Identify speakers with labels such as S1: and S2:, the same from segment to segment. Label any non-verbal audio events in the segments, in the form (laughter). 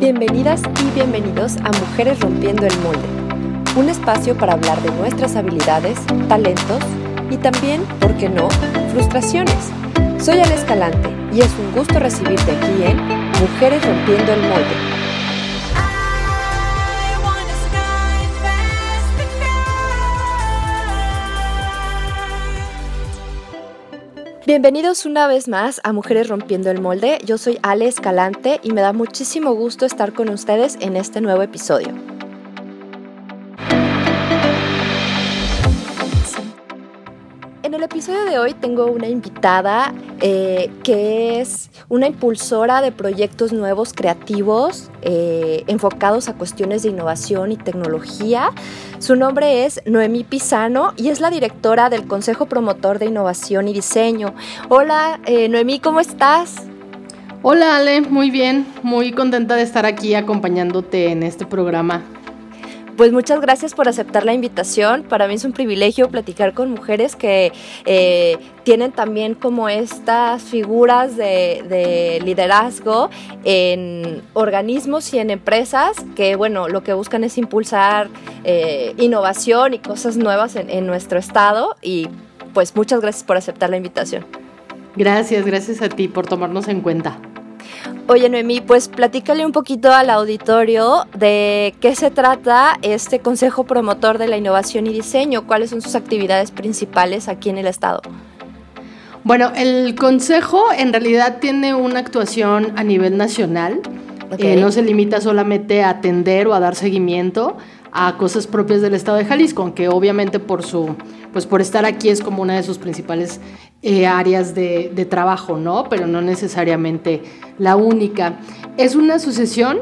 S1: Bienvenidas y bienvenidos a Mujeres Rompiendo el Molde, un espacio para hablar de nuestras habilidades, talentos y también, ¿por qué no?, frustraciones. Soy Ale Escalante y es un gusto recibirte aquí en Mujeres Rompiendo el Molde. Bienvenidos una vez más a Mujeres Rompiendo el Molde. Yo soy Ale Escalante y me da muchísimo gusto estar con ustedes en este nuevo episodio. En el episodio de hoy tengo una invitada eh, que es una impulsora de proyectos nuevos creativos eh, enfocados a cuestiones de innovación y tecnología. Su nombre es Noemí Pisano y es la directora del Consejo Promotor de Innovación y Diseño. Hola, eh, Noemí, ¿cómo estás?
S2: Hola Ale, muy bien, muy contenta de estar aquí acompañándote en este programa.
S1: Pues muchas gracias por aceptar la invitación. Para mí es un privilegio platicar con mujeres que eh, tienen también como estas figuras de, liderazgo en organismos y en empresas que, bueno, lo que buscan es impulsar eh, innovación y cosas nuevas en, en nuestro estado. Y pues muchas gracias por aceptar la invitación.
S2: Gracias, gracias a ti por tomarnos en cuenta.
S1: Oye, Noemí, pues platícale un poquito al auditorio de qué se trata este Consejo Promotor de la Innovación y Diseño, cuáles son sus actividades principales aquí en el Estado.
S2: Bueno, el Consejo en realidad tiene una actuación a nivel nacional. Eh, no se limita solamente a atender o a dar seguimiento a cosas propias del Estado de Jalisco, aunque obviamente por su, pues por estar aquí es como una de sus principales eh, áreas de, trabajo, ¿no? Pero no necesariamente la única. Es una asociación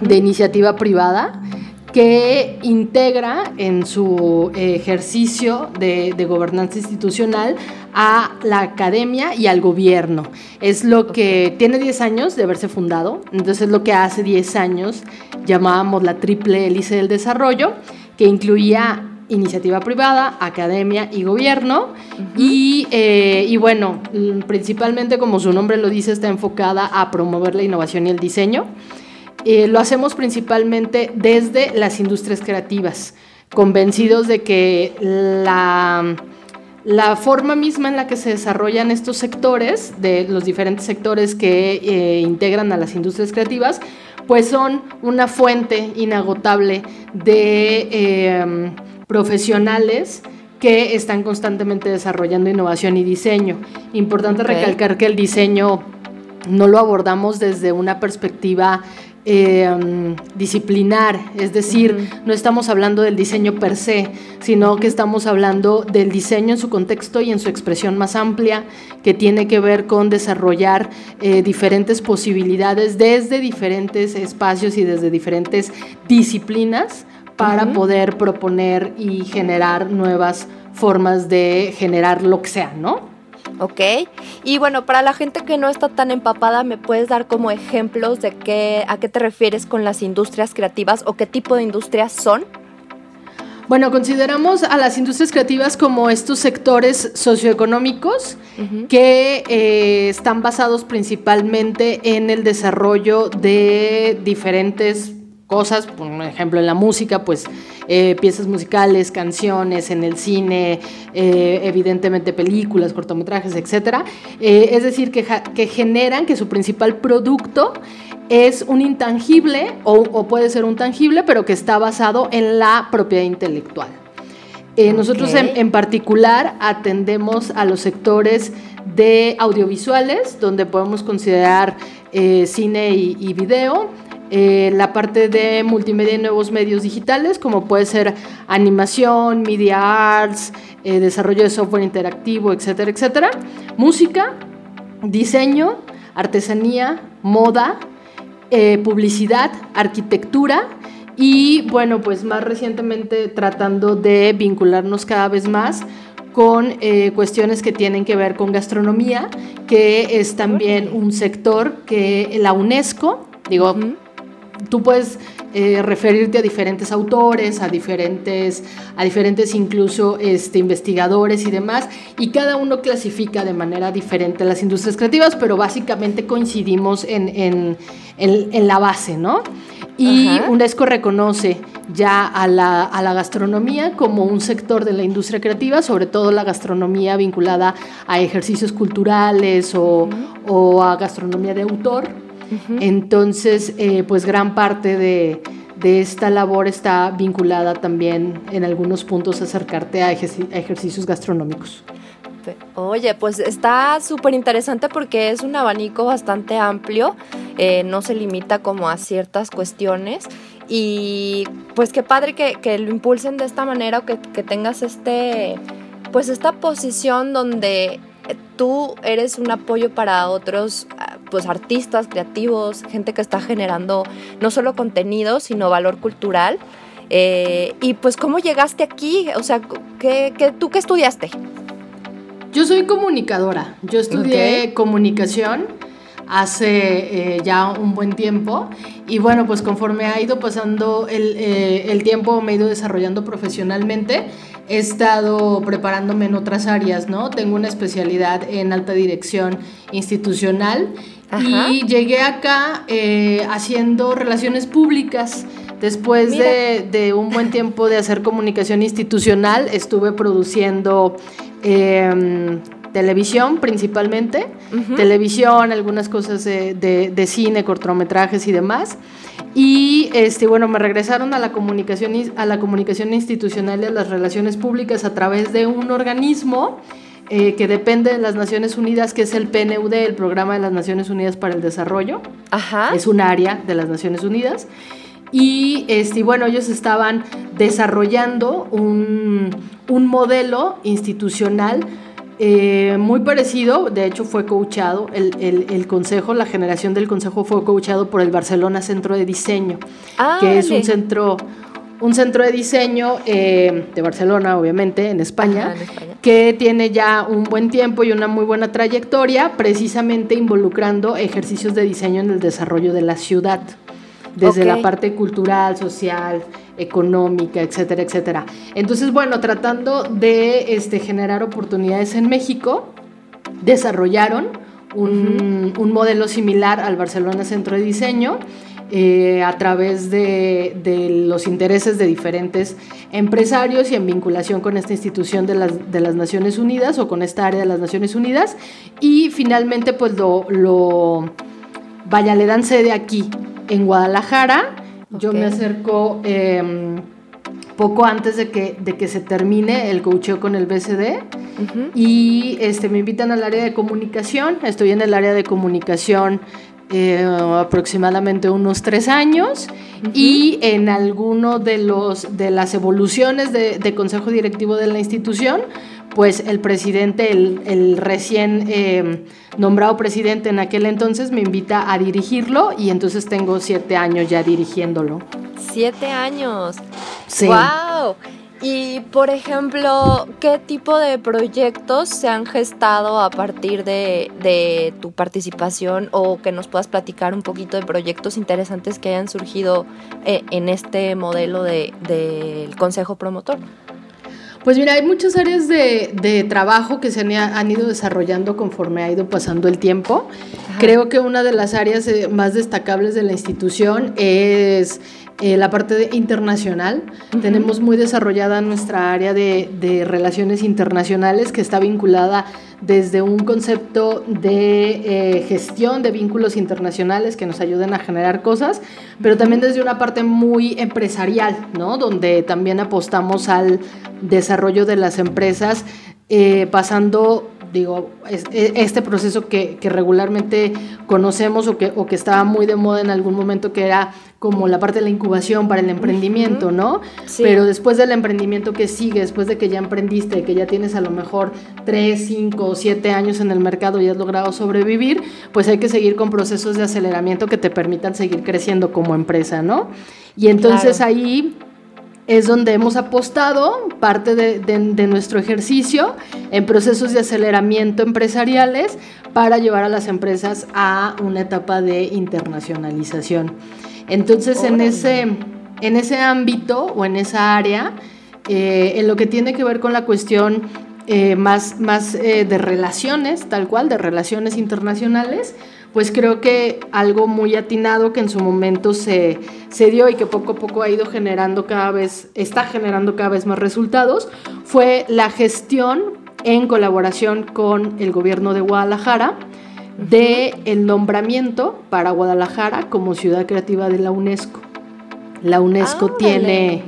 S2: de iniciativa privada que integra en su ejercicio de, gobernanza institucional a la academia y al gobierno. Es lo que tiene 10 años de haberse fundado, entonces es lo que hace 10 años llamábamos la triple hélice del desarrollo, que incluía iniciativa privada, academia y gobierno. Eh, y, bueno, principalmente como su nombre lo dice, está enfocada a promover la innovación y el diseño. Eh, lo hacemos principalmente desde las industrias creativas, convencidos de que la, la forma misma en la que se desarrollan estos sectores, de los diferentes sectores que eh, integran a las industrias creativas, pues son una fuente inagotable de profesionales que están constantemente desarrollando innovación y diseño. Importante recalcar que el diseño no lo abordamos desde una perspectiva em, disciplinar, es decir, no estamos hablando del diseño per se, sino que estamos hablando del diseño en su contexto y en su expresión más amplia, que tiene que ver con desarrollar eh, diferentes posibilidades desde diferentes espacios y desde diferentes disciplinas para poder proponer y generar nuevas formas de generar lo que sea, ¿no?
S1: Ok. Y bueno, para la gente que no está tan empapada, ¿me puedes dar como ejemplos de qué, a qué te refieres con las industrias creativas o qué tipo de industrias son?
S2: Bueno, consideramos a las industrias creativas como estos sectores socioeconómicos que eh, están basados principalmente en el desarrollo de diferentes cosas, por ejemplo en la música, pues eh, piezas musicales, canciones, en el cine, eh, evidentemente películas, cortometrajes, etc. Eh, es decir, que, que, generan que su principal producto es un intangible o, puede ser un tangible, pero que está basado en la propiedad intelectual. Nosotros en, particular atendemos a los sectores de audiovisuales, donde podemos considerar cine y, y video, eh, la parte de multimedia y nuevos medios digitales, como puede ser animación, media arts, eh, desarrollo de software interactivo, etcétera, etcétera. Música, diseño, artesanía, moda, eh, publicidad, arquitectura y bueno, pues más recientemente tratando de vincularnos cada vez más con cuestiones que tienen que ver con gastronomía, que es también un sector que la UNESCO, digo, tú puedes eh, referirte a diferentes autores, a diferentes, a diferentes incluso este, investigadores y demás, y cada uno clasifica de manera diferente las industrias creativas, pero básicamente coincidimos en, en, en, la base, ¿no? Y UNESCO reconoce ya a la, a la, gastronomía como un sector de la industria creativa, sobre todo la gastronomía vinculada a ejercicios culturales o, o a gastronomía de autor entonces, eh, pues gran parte de, esta labor está vinculada también en algunos puntos a acercarte a, ejercicios gastronómicos.
S1: Oye, pues está súper interesante porque es un abanico bastante amplio, eh, no se limita como a ciertas cuestiones y pues qué padre que, lo impulsen de esta manera o que, que tengas este, pues esta posición donde tú eres un apoyo para otros pues artistas creativos, gente que está generando no solo contenido, sino valor cultural. Eh, y pues, ¿cómo llegaste aquí? O sea, ¿qué, tú qué estudiaste?
S2: Yo soy comunicadora. Yo estudié comunicación hace eh, ya un buen tiempo y bueno, pues conforme ha ido pasando el, eh, el tiempo me he ido desarrollando profesionalmente he estado preparándome en otras áreas, ¿no? Tengo una especialidad en alta dirección institucional y llegué acá eh, haciendo relaciones públicas. Después de, un buen tiempo de hacer comunicación institucional, estuve produciendo em, televisión principalmente, televisión, algunas cosas de, de, cine, cortometrajes y demás. Y este, bueno, me regresaron a la comunicación, a la comunicación institucional y a las relaciones públicas a través de un organismo eh, que depende de las Naciones Unidas, que es el PNUD, el Programa de las Naciones Unidas para el Desarrollo. Ajá. Es un área de las Naciones Unidas. Y este, bueno, ellos estaban desarrollando un, un modelo institucional eh, muy parecido, de hecho fue coachado, el, el, consejo, la generación del consejo fue coachado por el Barcelona Centro de Diseño, ah, que es un centro, un centro de diseño eh, de Barcelona, obviamente, en España, que tiene ya un buen tiempo y una muy buena trayectoria, precisamente involucrando ejercicios de diseño en el desarrollo de la ciudad, desde la parte cultural, social, económica, etcétera, etcétera. Entonces, bueno, tratando de este, generar oportunidades en México, desarrollaron un, modelo similar al Barcelona Centro de Diseño. Eh, a través de, los intereses de diferentes empresarios y en vinculación con esta institución de las, de las, Naciones Unidas o con esta área de las Naciones Unidas. Y finalmente, pues lo, lo vaya, le dan sede aquí, en Guadalajara yo me acerco em, poco antes de que, de que se termine el coacheo con el BCD y este, me invitan al área de comunicación. Estoy en el área de comunicación eh, aproximadamente unos tres años y en alguno de, los, de las evoluciones de, de consejo directivo de la institución pues el presidente, el, recién eh, nombrado presidente en aquel entonces me invita a dirigirlo y entonces tengo siete años ya dirigiéndolo.
S1: Siete años. Sí. ¡Wow! Y por ejemplo, ¿qué tipo de proyectos se han gestado a partir de, tu participación o que nos puedas platicar un poquito de proyectos interesantes que hayan surgido eh, en este modelo del Consejo Promotor?
S2: Pues mira, hay muchas áreas de, trabajo que se han, ido desarrollando conforme ha ido pasando el tiempo. Creo que una de las áreas eh, más destacables de la institución es eh, la parte internacional. Tenemos muy desarrollada nuestra área de, relaciones internacionales que está vinculada desde un concepto de eh, gestión de vínculos internacionales que nos ayuden a generar cosas, pero también desde una parte muy empresarial, ¿no? Donde también apostamos al desarrollo de las empresas, eh, pasando digo, e, este proceso que, regularmente conocemos o que, o que estaba muy de moda en algún momento, que era como la parte de la incubación para el emprendimiento, ¿no? Pero después del emprendimiento que sigue, después de que ya emprendiste, que ya tienes a lo mejor 3, 5 o 7 años en el mercado y has logrado sobrevivir, pues hay que seguir con procesos de aceleramiento que te permitan seguir creciendo como empresa, ¿no? Y entonces ahí es donde hemos apostado parte de, nuestro ejercicio en procesos de aceleramiento empresariales para llevar a las empresas a una etapa de internacionalización. Entonces, en ese, en ese ámbito o en esa área, eh, en lo que tiene que ver con la cuestión eh, más, más eh, de relaciones, tal cual, de relaciones internacionales, pues creo que algo muy atinado que en su momento se, se, dio y que poco a poco ha ido generando cada vez, está generando cada vez más resultados, fue la gestión en colaboración con el gobierno de Guadalajara de el nombramiento para Guadalajara como ciudad creativa de la UNESCO. La UNESCO tiene,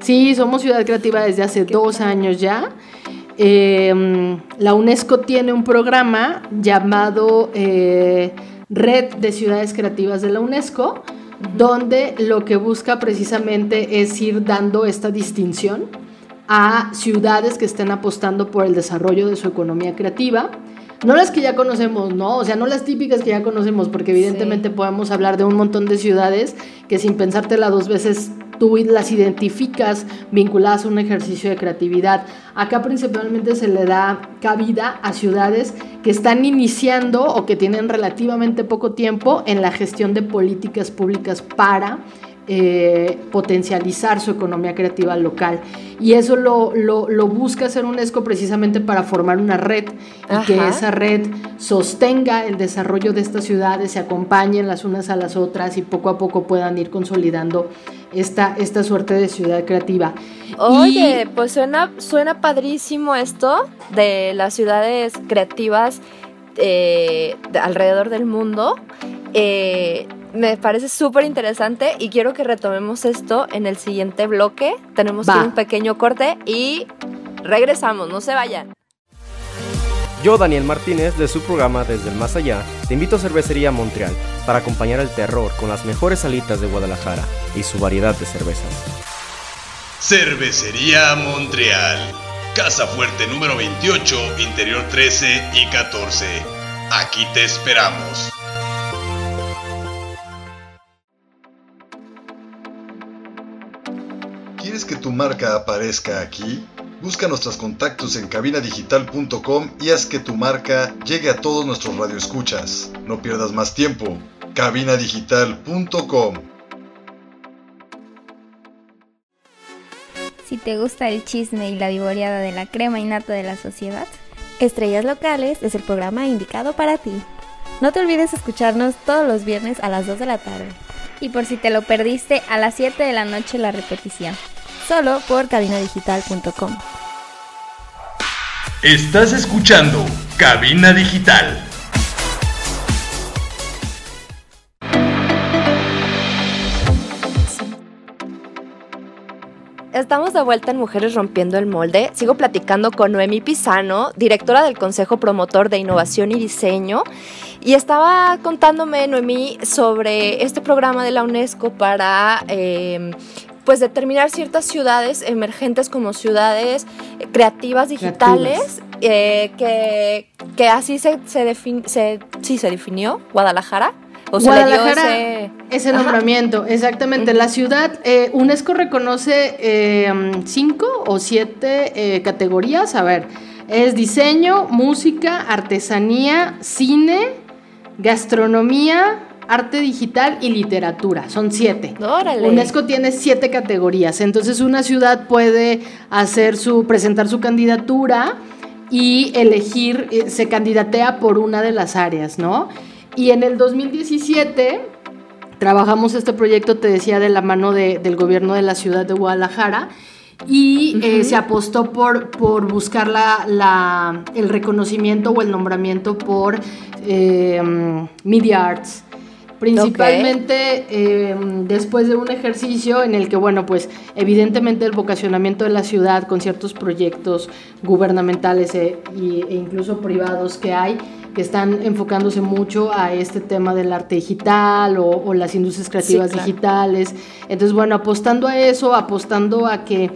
S2: sí, somos ciudad creativa desde hace dos años ya Em, la UNESCO tiene un programa llamado eh, Red de Ciudades Creativas de la UNESCO, donde lo que busca precisamente es ir dando esta distinción a ciudades que estén apostando por el desarrollo de su economía creativa. No las que ya conocemos, ¿no? O sea, no las típicas que ya conocemos, porque evidentemente podemos hablar de un montón de ciudades que sin pensártela dos veces tú las identificas vinculadas a un ejercicio de creatividad. Acá principalmente se le da cabida a ciudades que están iniciando o que tienen relativamente poco tiempo en la gestión de políticas públicas para eh, potencializar su economía creativa local. Y eso lo, lo, busca hacer UNESCO precisamente para formar una red y que esa red sostenga el desarrollo de estas ciudades, se acompañen las unas a las otras y poco a poco puedan ir consolidando esta, esta suerte de ciudad creativa.
S1: Oye, pues suena, suena padrísimo esto de las ciudades creativas eh, alrededor del mundo. Eh, me parece súper interesante y quiero que retomemos esto en el siguiente bloque. Tenemos que un pequeño corte y regresamos, no se vayan.
S3: Yo, Daniel Martínez, de su programa Desde el Más Allá, te invito a Cervecería Montreal para acompañar el terror con las mejores salitas de Guadalajara y su variedad de cervezas.
S4: Cervecería Montreal, Casa Fuerte número 28, Interior 13 y 14. Aquí te esperamos. ¿Quieres que tu marca aparezca aquí? Busca nuestros contactos en cabinadigital.com y haz que tu marca llegue a todos nuestros radioescuchas. No pierdas más tiempo. cabinadigital.com
S5: Si te gusta el chisme y la vivoreada de la crema innata de la sociedad, Estrellas Locales es el programa indicado para ti. No te olvides escucharnos todos los viernes a las 2 de la tarde. Y por si te lo perdiste, a las 7 de la noche la repetición solo por cabinadigital.com.
S4: Estás escuchando Cabina Digital.
S1: Estamos de vuelta en Mujeres Rompiendo el Molde. Sigo platicando con Noemi Pisano, directora del Consejo Promotor de Innovación y Diseño. Y estaba contándome, Noemí, sobre este programa de la UNESCO para eh, pues determinar ciertas ciudades emergentes como ciudades eh, creativas digitales, eh, que, que, así se, se, se, sí, se definió Guadalajara.
S2: O Guadalajara, ese... ese... nombramiento, exactamente. La ciudad, eh, UNESCO reconoce cinco o siete categorías. A ver, es diseño, música, artesanía, cine, gastronomía, arte digital y literatura. Son siete. UNESCO tiene siete categorías. Entonces una ciudad puede hacer su, presentar su candidatura y elegir, eh, se candidatea por una de las áreas, ¿no? Y en el 2017 trabajamos este proyecto, te decía, de la mano del gobierno de la ciudad de Guadalajara y eh, se apostó por, por buscar la, el reconocimiento o el nombramiento por eh, Media Arts. Principalmente em, después de un ejercicio en el que, bueno, pues evidentemente el vocacionamiento de la ciudad con ciertos proyectos gubernamentales e, e incluso privados que hay, que están enfocándose mucho a este tema del arte digital o, las industrias creativas digitales. Entonces, bueno, apostando a eso, apostando a que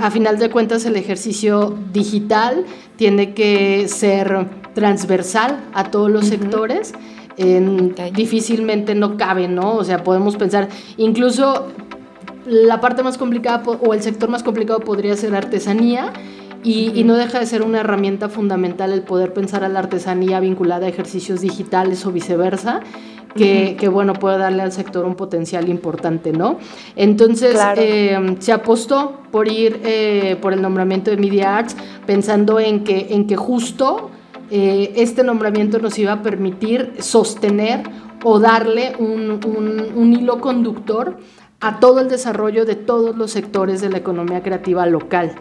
S2: a final de cuentas el ejercicio digital tiene que ser transversal a todos los sectores difícilmente no cabe, ¿no? O sea, podemos pensar, incluso la parte más complicada o el sector más complicado podría ser artesanía y, no deja de ser una herramienta fundamental el poder pensar a la artesanía vinculada a ejercicios digitales o viceversa. Que, bueno, puede darle al sector un potencial importante, ¿no? Entonces, eh, se apostó por ir eh, por el nombramiento de Media Arts, pensando en que, en que justo eh, este nombramiento nos iba a permitir sostener o darle un, hilo conductor a todo el desarrollo de todos los sectores de la economía creativa local.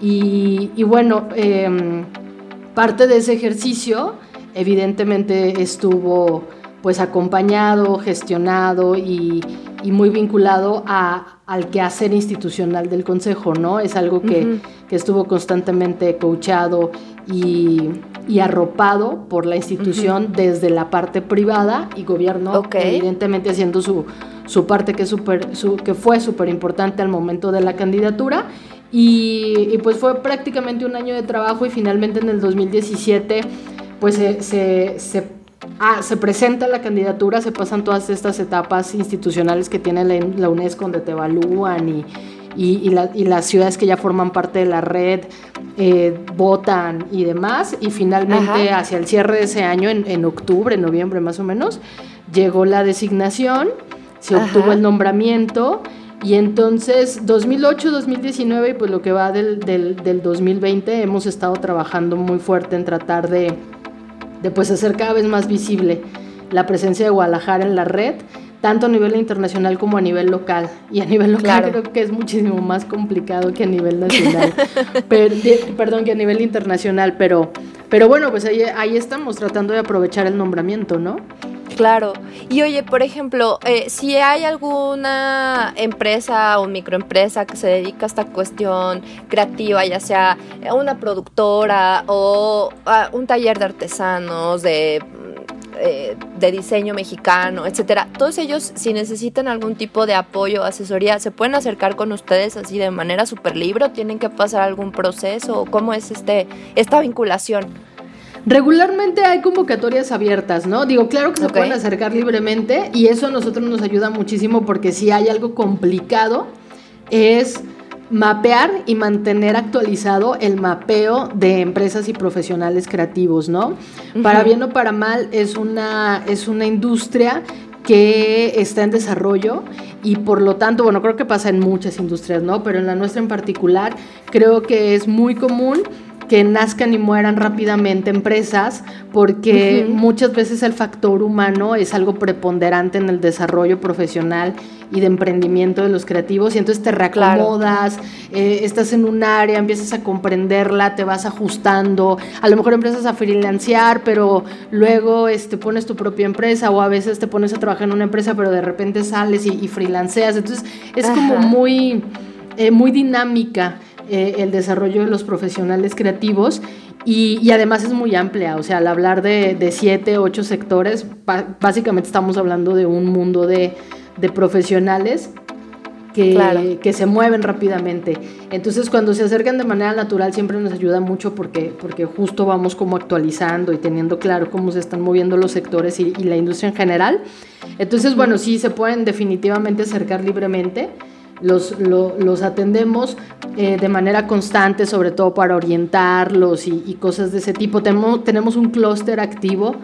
S2: Y, bueno, em, parte de ese ejercicio evidentemente estuvo pues acompañado, gestionado y, muy vinculado a, al quehacer institucional del Consejo, ¿no? Es algo que, estuvo constantemente coachado y, arropado por la institución desde la parte privada y gobierno, evidentemente haciendo su, su parte que, super, su, que fue súper importante al momento de la candidatura. Y, pues fue prácticamente un año de trabajo y finalmente en el 2017 pues se, se, ah, se, presenta la candidatura, se pasan todas estas etapas institucionales que tiene la, UNESCO donde te evalúan y, y, y, las ciudades que ya forman parte de la red eh, votan y demás. Y finalmente hacia el cierre de ese año, en, en, octubre, noviembre más o menos, llegó la designación, se obtuvo el nombramiento. Y entonces 2008, 2019 y pues lo que va del, del, 2020 hemos estado trabajando muy fuerte en tratar de, de pues hacer cada vez más visible la presencia de Guadalajara en la red, tanto a nivel internacional como a nivel local. Y a nivel local creo que es muchísimo más complicado que a nivel nacional. (laughs) perdón, que a nivel internacional, pero, pero bueno, pues ahí, ahí estamos tratando de aprovechar el nombramiento, ¿no?
S1: Claro. Y oye, por ejemplo, eh, si hay alguna empresa o microempresa que se dedica a esta cuestión creativa, ya sea una productora o un taller de artesanos, de, eh, de diseño mexicano, etcétera, todos ellos, si necesitan algún tipo de apoyo asesoría, ¿se pueden acercar con ustedes así de manera súper libre o tienen que pasar algún proceso? ¿Cómo es este, esta vinculación?
S2: Regularmente hay convocatorias abiertas, ¿no? Digo, claro que se pueden acercar libremente y eso a nosotros nos ayuda muchísimo porque si hay algo complicado es mapear y mantener actualizado el mapeo de empresas y profesionales creativos, ¿no? Para bien o para mal es una, es una industria que está en desarrollo y por lo tanto, bueno, creo que pasa en muchas industrias, ¿no? Pero en la nuestra en particular creo que es muy común que nazcan y mueran rápidamente empresas, porque muchas veces el factor humano es algo preponderante en el desarrollo profesional y de emprendimiento de los creativos, y entonces te reacomodas, eh, estás en un área, empiezas a comprenderla, te vas ajustando, a lo mejor empiezas a freelancear, pero luego este, pones tu propia empresa, o a veces te pones a trabajar en una empresa, pero de repente sales y, freelanceas, entonces es como muy, eh, muy dinámica. Eh, el desarrollo de los profesionales creativos y, además es muy amplia, o sea, al hablar de, de siete, ocho sectores, básicamente estamos hablando de un mundo de, profesionales que, que, se mueven rápidamente. Entonces, cuando se acercan de manera natural, siempre nos ayuda mucho porque, porque justo vamos como actualizando y teniendo claro cómo se están moviendo los sectores y, y la industria en general. Entonces, bueno, sí, se pueden definitivamente acercar libremente los, los atendemos eh, de manera constante, sobre todo para orientarlos y, cosas de ese tipo. Tenemos, tenemos un clúster activo,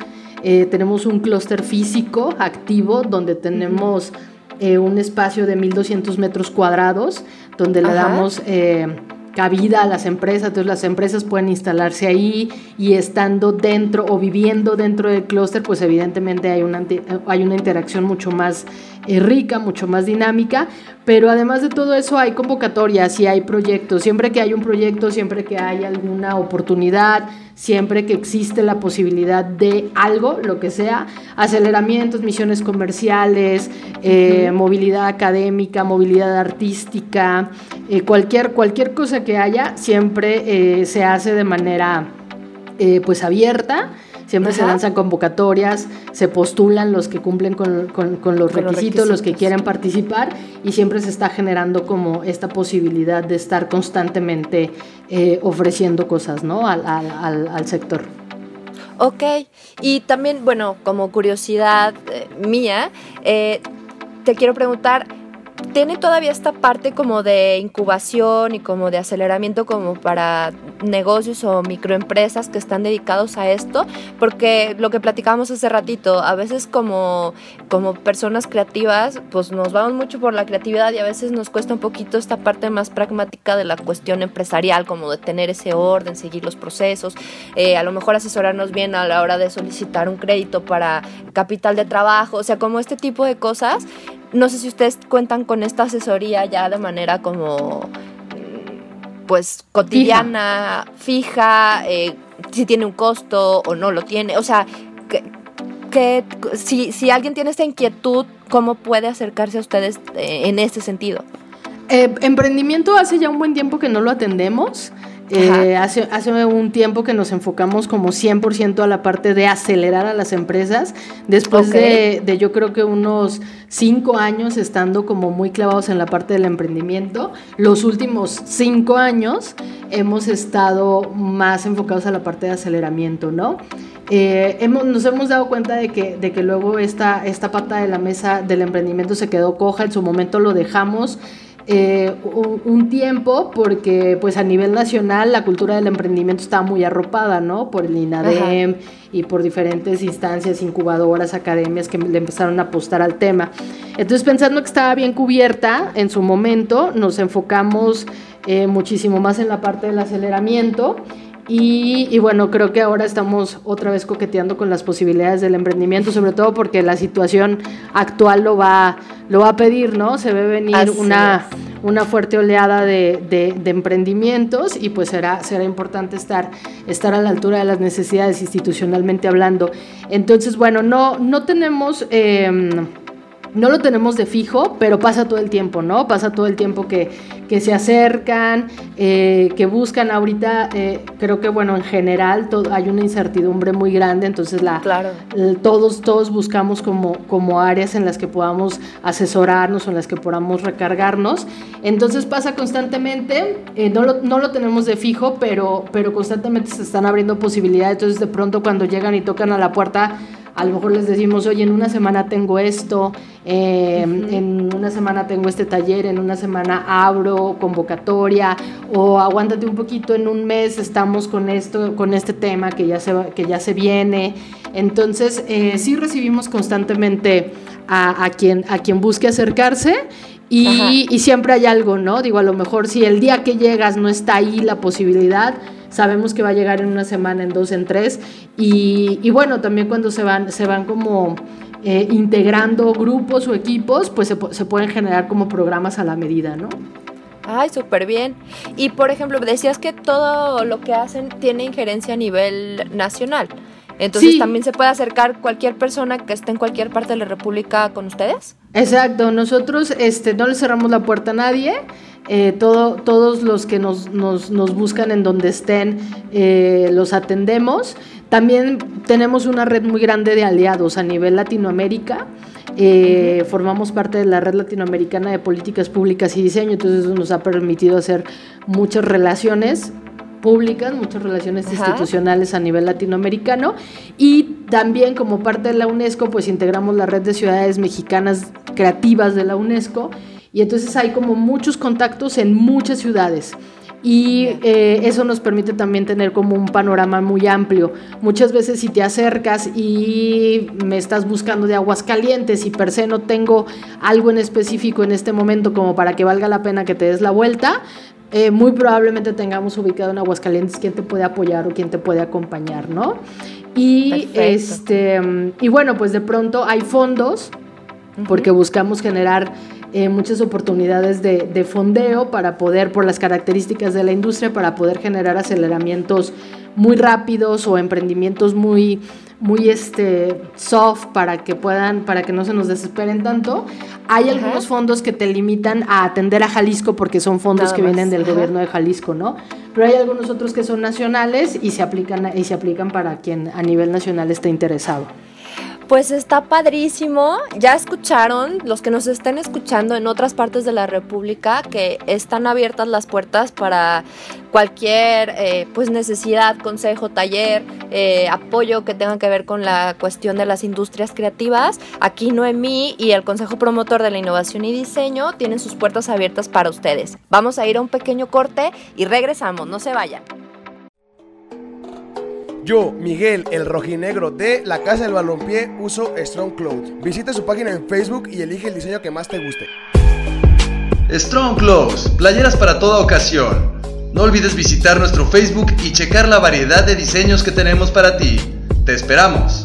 S2: eh, tenemos un clúster físico activo donde tenemos eh, un espacio de 1200 metros cuadrados, donde le damos cabida a las empresas, entonces las empresas pueden instalarse ahí y estando dentro o viviendo dentro del clúster, pues evidentemente hay una, hay una interacción mucho más eh, rica, mucho más dinámica, pero además de todo eso hay convocatorias y hay proyectos, siempre que hay un proyecto, siempre que hay alguna oportunidad, siempre que existe la posibilidad de algo, lo que sea, aceleramientos, misiones comerciales, eh, movilidad académica, movilidad artística, eh, cualquier, cualquier cosa que haya, siempre se hace de manera pues abierta Siempre se lanzan convocatorias, se postulan los que cumplen con, los, requisitos, los, que quieren participar y siempre se está generando como esta posibilidad de estar constantemente eh, ofreciendo cosas ¿no? al, sector.
S1: Ok, y también, bueno, como curiosidad eh, mía, eh, te quiero preguntar, tiene todavía esta parte como de incubación y como de aceleramiento como para negocios o microempresas que están dedicados a esto, porque lo que platicábamos hace ratito, a veces como, como personas creativas, pues nos vamos mucho por la creatividad y a veces nos cuesta un poquito esta parte más pragmática de la cuestión empresarial, como de tener ese orden, seguir los procesos, eh, a lo mejor asesorarnos bien a la hora de solicitar un crédito para capital de trabajo, o sea, como este tipo de cosas. No sé si ustedes cuentan con esta asesoría ya de manera como pues cotidiana, fija, eh, si tiene un costo o no lo tiene. O sea, que, si, si, alguien tiene esta inquietud, ¿cómo puede acercarse a ustedes eh, en este sentido?
S2: Eh, emprendimiento hace ya un buen tiempo que no lo atendemos. Eh, hace, hace un tiempo que nos enfocamos como 100% a la parte de acelerar a las empresas, después de, de, yo creo que unos cinco años estando como muy clavados en la parte del emprendimiento. Los últimos cinco años hemos estado más enfocados a la parte de aceleramiento, ¿no? Eh, hemos, nos hemos dado cuenta de que, de que luego esta, esta pata de la mesa del emprendimiento se quedó coja, en su momento lo dejamos eh, un, tiempo porque pues a nivel nacional la cultura del emprendimiento está muy arropada, ¿no? Por el INADEM y por diferentes instancias, incubadoras, academias que le empezaron a apostar al tema. Entonces pensando que estaba bien cubierta en su momento, nos enfocamos eh, muchísimo más en la parte del aceleramiento y, bueno, creo que ahora estamos otra vez coqueteando con las posibilidades del emprendimiento, sobre todo porque la situación actual lo va, lo va a pedir, ¿no? Se ve venir una, una fuerte oleada de, de, emprendimientos y pues será, será importante estar, estar a la altura de las necesidades institucionalmente hablando. Entonces, bueno, no, no tenemos... Em, no lo tenemos de fijo, pero pasa todo el tiempo, ¿no? Pasa todo el tiempo que, que se acercan, eh, que buscan. Ahorita eh, creo que, bueno, en general todo, hay una incertidumbre muy grande, entonces la,
S1: claro.
S2: todos, todos buscamos como, como áreas en las que podamos asesorarnos o en las que podamos recargarnos. Entonces pasa constantemente, eh, no, lo, no lo tenemos de fijo, pero, pero constantemente se están abriendo posibilidades. Entonces de pronto cuando llegan y tocan a la puerta, a lo mejor les decimos, oye, en una semana tengo esto, em, en una semana tengo este taller, en una semana abro convocatoria, o aguántate un poquito, en un mes estamos con esto, con este tema que ya se, que ya se viene. Entonces, eh, sí recibimos constantemente a, quien, a quien busque acercarse. Y, y, siempre hay algo, ¿no? Digo, a lo mejor si el día que llegas no está ahí la posibilidad, sabemos que va a llegar en una semana, en dos, en tres, y, bueno, también cuando se van, se van como eh, integrando grupos o equipos, pues se, se pueden generar como programas a la medida, ¿no?
S1: Ay, súper bien. Y por ejemplo, decías que todo lo que hacen tiene injerencia a nivel nacional. Entonces también se puede acercar cualquier persona que esté en cualquier parte de la República con ustedes.
S2: Exacto, nosotros este, no le cerramos la puerta a nadie. Eh, todo, todos los que nos, nos, nos, buscan en donde estén, eh, los atendemos. También tenemos una red muy grande de aliados a nivel Latinoamérica. Eh, formamos parte de la red latinoamericana de políticas públicas y diseño, entonces eso nos ha permitido hacer muchas relaciones públicas, muchas relaciones institucionales a nivel latinoamericano y también como parte de la UNESCO pues integramos la red de ciudades mexicanas creativas de la UNESCO y entonces hay como muchos contactos en muchas ciudades. Y eh, eso nos permite también tener como un panorama muy amplio. Muchas veces si te acercas y me estás buscando de aguas calientes y per se no tengo algo en específico en este momento como para que valga la pena que te des la vuelta, eh, muy probablemente tengamos ubicado en Aguascalientes quién te puede apoyar o quién te puede acompañar, ¿no? Y, este, y bueno, pues de pronto hay fondos porque buscamos generar eh, muchas oportunidades de, fondeo para poder, por las características de la industria, para poder generar aceleramientos muy rápidos o emprendimientos muy, muy este, soft para que puedan, para que no se nos desesperen tanto. Hay algunos fondos que te limitan a atender a Jalisco porque son fondos que vienen del gobierno de Jalisco, ¿no? Pero hay algunos otros que son nacionales y se aplican, y se aplican para quien a nivel nacional esté interesado.
S1: Pues está padrísimo. Ya escucharon, los que nos estén escuchando en otras partes de la República, que están abiertas las puertas para cualquier eh, pues necesidad, consejo, taller, eh, apoyo que tenga que ver con la cuestión de las industrias creativas. Aquí Noemí y el Consejo Promotor de la Innovación y Diseño tienen sus puertas abiertas para ustedes. Vamos a ir a un pequeño corte y regresamos. No se vayan.
S6: Yo, Miguel, el rojinegro de la Casa del Balompié, uso Strong Clothes. Visita su página en Facebook y elige el diseño que más te guste.
S4: Strong Clothes, playeras para toda ocasión. No olvides visitar nuestro Facebook y checar la variedad de diseños que tenemos para ti. Te esperamos.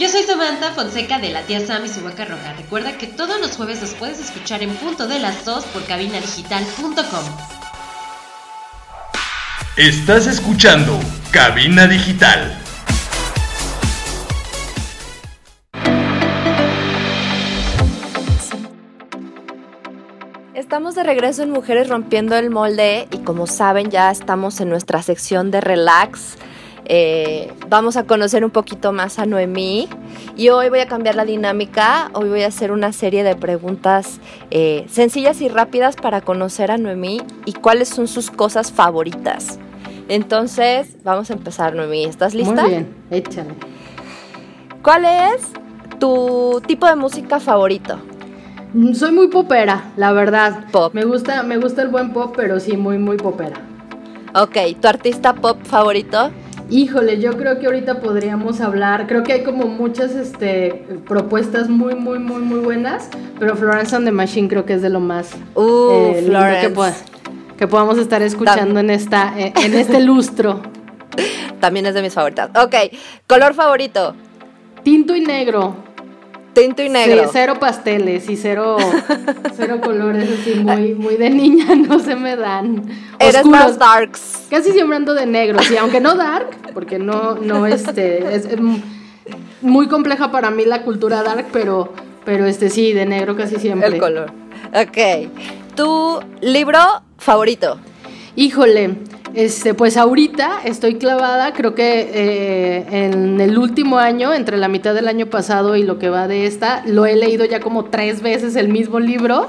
S7: Yo soy Samantha Fonseca de la tía Sam y su vaca roja. Recuerda que todos los jueves los puedes escuchar en punto de las 2 por cabinadigital.com.
S4: Estás escuchando Cabina Digital.
S1: Estamos de regreso en Mujeres Rompiendo el Molde y como saben ya estamos en nuestra sección de relax. Eh, vamos a conocer un poquito más a Noemí y hoy voy a cambiar la dinámica. Hoy voy a hacer una serie de preguntas eh, sencillas y rápidas para conocer a Noemí y cuáles son sus cosas favoritas. Entonces, vamos a empezar, Noemí. ¿Estás lista?
S2: Muy bien, échale.
S1: ¿Cuál es tu tipo de música favorito?
S2: Mm, Soy muy popera, la verdad.
S1: Pop.
S2: Me gusta, me gusta el buen pop, pero sí, muy, muy popera.
S1: Ok, ¿tu artista pop favorito?
S2: Híjole, yo creo que ahorita podríamos hablar, creo que hay como muchas este, propuestas muy, muy, muy, muy buenas, pero Florence and the Machine creo que es de lo más
S1: Uh,
S2: eh,
S1: Florence.
S2: que podamos estar escuchando en, esta, eh, en este (laughs) lustro.
S1: También es de mis favoritas. Ok, color favorito.
S2: Tinto y negro.
S1: Tinto y negro.
S2: Sí, cero pasteles y cero, (laughs) cero colores así muy, muy de niña, (laughs) no se me dan.
S1: Eres
S2: Oscuros.
S1: más darks.
S2: Casi siempre ando de negro, sí, aunque no dark, porque no, no, este, es, es muy compleja para mí la cultura dark, pero, pero este sí, de negro casi siempre.
S1: El color. Ok. ¿Tu libro favorito?
S2: Híjole, este, pues ahorita estoy clavada, creo que eh, en el último año, entre la mitad del año pasado y lo que va de esta, lo he leído ya como tres veces el mismo libro.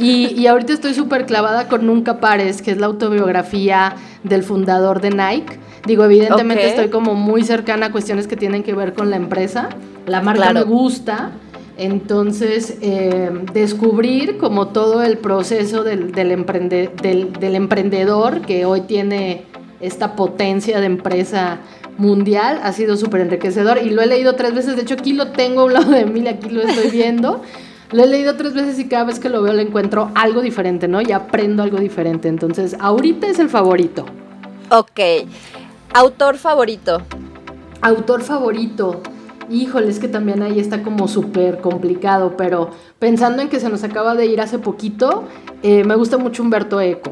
S2: Y, y ahorita estoy súper clavada con Nunca Pares, que es la autobiografía del fundador de Nike. Digo, evidentemente estoy como muy cercana a cuestiones que tienen que ver con la empresa. La marca
S1: Claro.
S2: me gusta. Entonces, eh, descubrir como todo el proceso del, del, emprende- del- del emprendedor que hoy tiene esta potencia de empresa mundial ha sido súper enriquecedor y lo he leído tres veces. De hecho, aquí lo tengo a un lado de mí, aquí lo estoy viendo. (laughs) Lo he leído tres veces y cada vez que lo veo le encuentro algo diferente, ¿no? Y aprendo algo diferente. Entonces, ahorita es el favorito.
S1: Ok. ¿Autor favorito?
S2: Autor favorito. Híjole, es que también ahí está como súper complicado, pero pensando en que se nos acaba de ir hace poquito, eh, me gusta mucho Humberto Eco.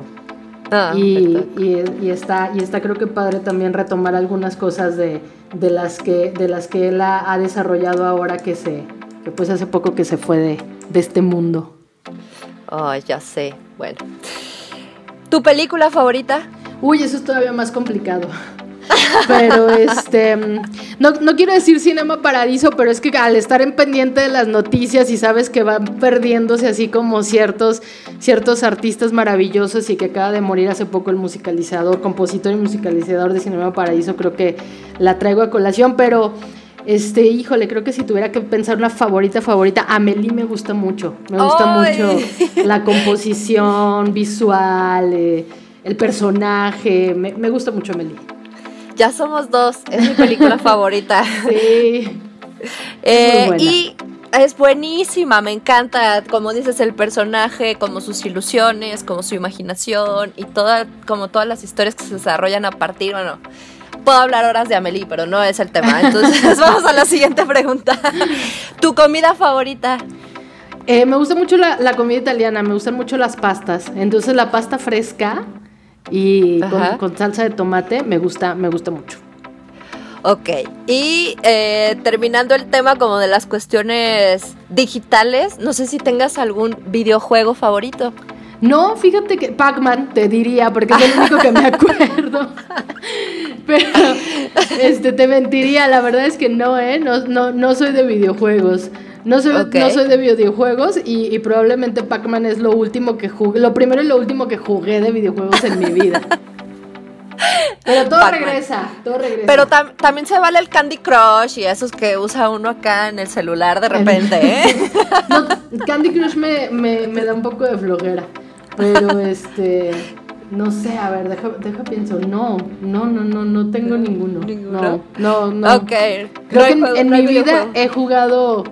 S1: Ah,
S2: y, y- y está, y está creo que padre también retomar algunas cosas de, de las, que, de las que él ha, ha desarrollado ahora que se, que pues hace poco que se fue de, de este mundo.
S1: Ay, ya sé. Bueno. ¿Tu película favorita?
S2: Uy, eso es todavía más complicado. Pero este, no, no quiero decir Cinema Paradiso, pero es que al estar en pendiente de las noticias y sabes que van perdiéndose así como ciertos, ciertos artistas maravillosos y que acaba de morir hace poco el musicalizador, compositor y musicalizador de Cinema Paradiso, creo que la traigo a colación, pero este, híjole, creo que si tuviera que pensar una favorita, favorita, Amelie me gusta mucho. Me gusta
S1: ¡Ay!
S2: mucho la composición visual, eh, el personaje. Me, me gusta mucho Amelie.
S1: Ya somos dos. Es mi película (laughs) favorita.
S2: Sí. (laughs)
S1: Eh, y es buenísima, me encanta, como dices, el personaje, como sus ilusiones, como su imaginación y toda, como todas las historias que se desarrollan a partir, bueno, puedo hablar horas de Amelie, pero no es el tema. (laughs) Entonces vamos a la siguiente pregunta. ¿Tu comida favorita?
S2: Eh, me gusta mucho la, comida italiana, me gustan mucho las pastas. Entonces la pasta fresca y con, salsa de tomate me gusta, me gusta mucho.
S1: Ok, y eh, terminando el tema como de las cuestiones digitales, no sé si tengas algún videojuego favorito.
S2: No, fíjate que Pac-Man te diría, porque es el (laughs) único que me acuerdo. (laughs) Pero este te mentiría, la verdad es que no, ¿eh? No, no, no soy de videojuegos. No soy, no soy de videojuegos y, probablemente Pac-Man es lo último que jugué, lo primero y lo último que jugué de videojuegos en mi vida. (laughs) Pero todo regresa, todo regresa.
S1: Pero también se vale el Candy Crush y esos que usa uno acá en el celular de repente, ¿eh? (laughs)
S2: no, Candy Crush me, me, me, da un poco de flojera. Pero (laughs) este. No sé, a ver, deja, deja pienso. No, no, no, no, no tengo ninguno. ¿Ninguno? No, no, no.
S1: Ok.
S2: Creo que en, mi vida he jugado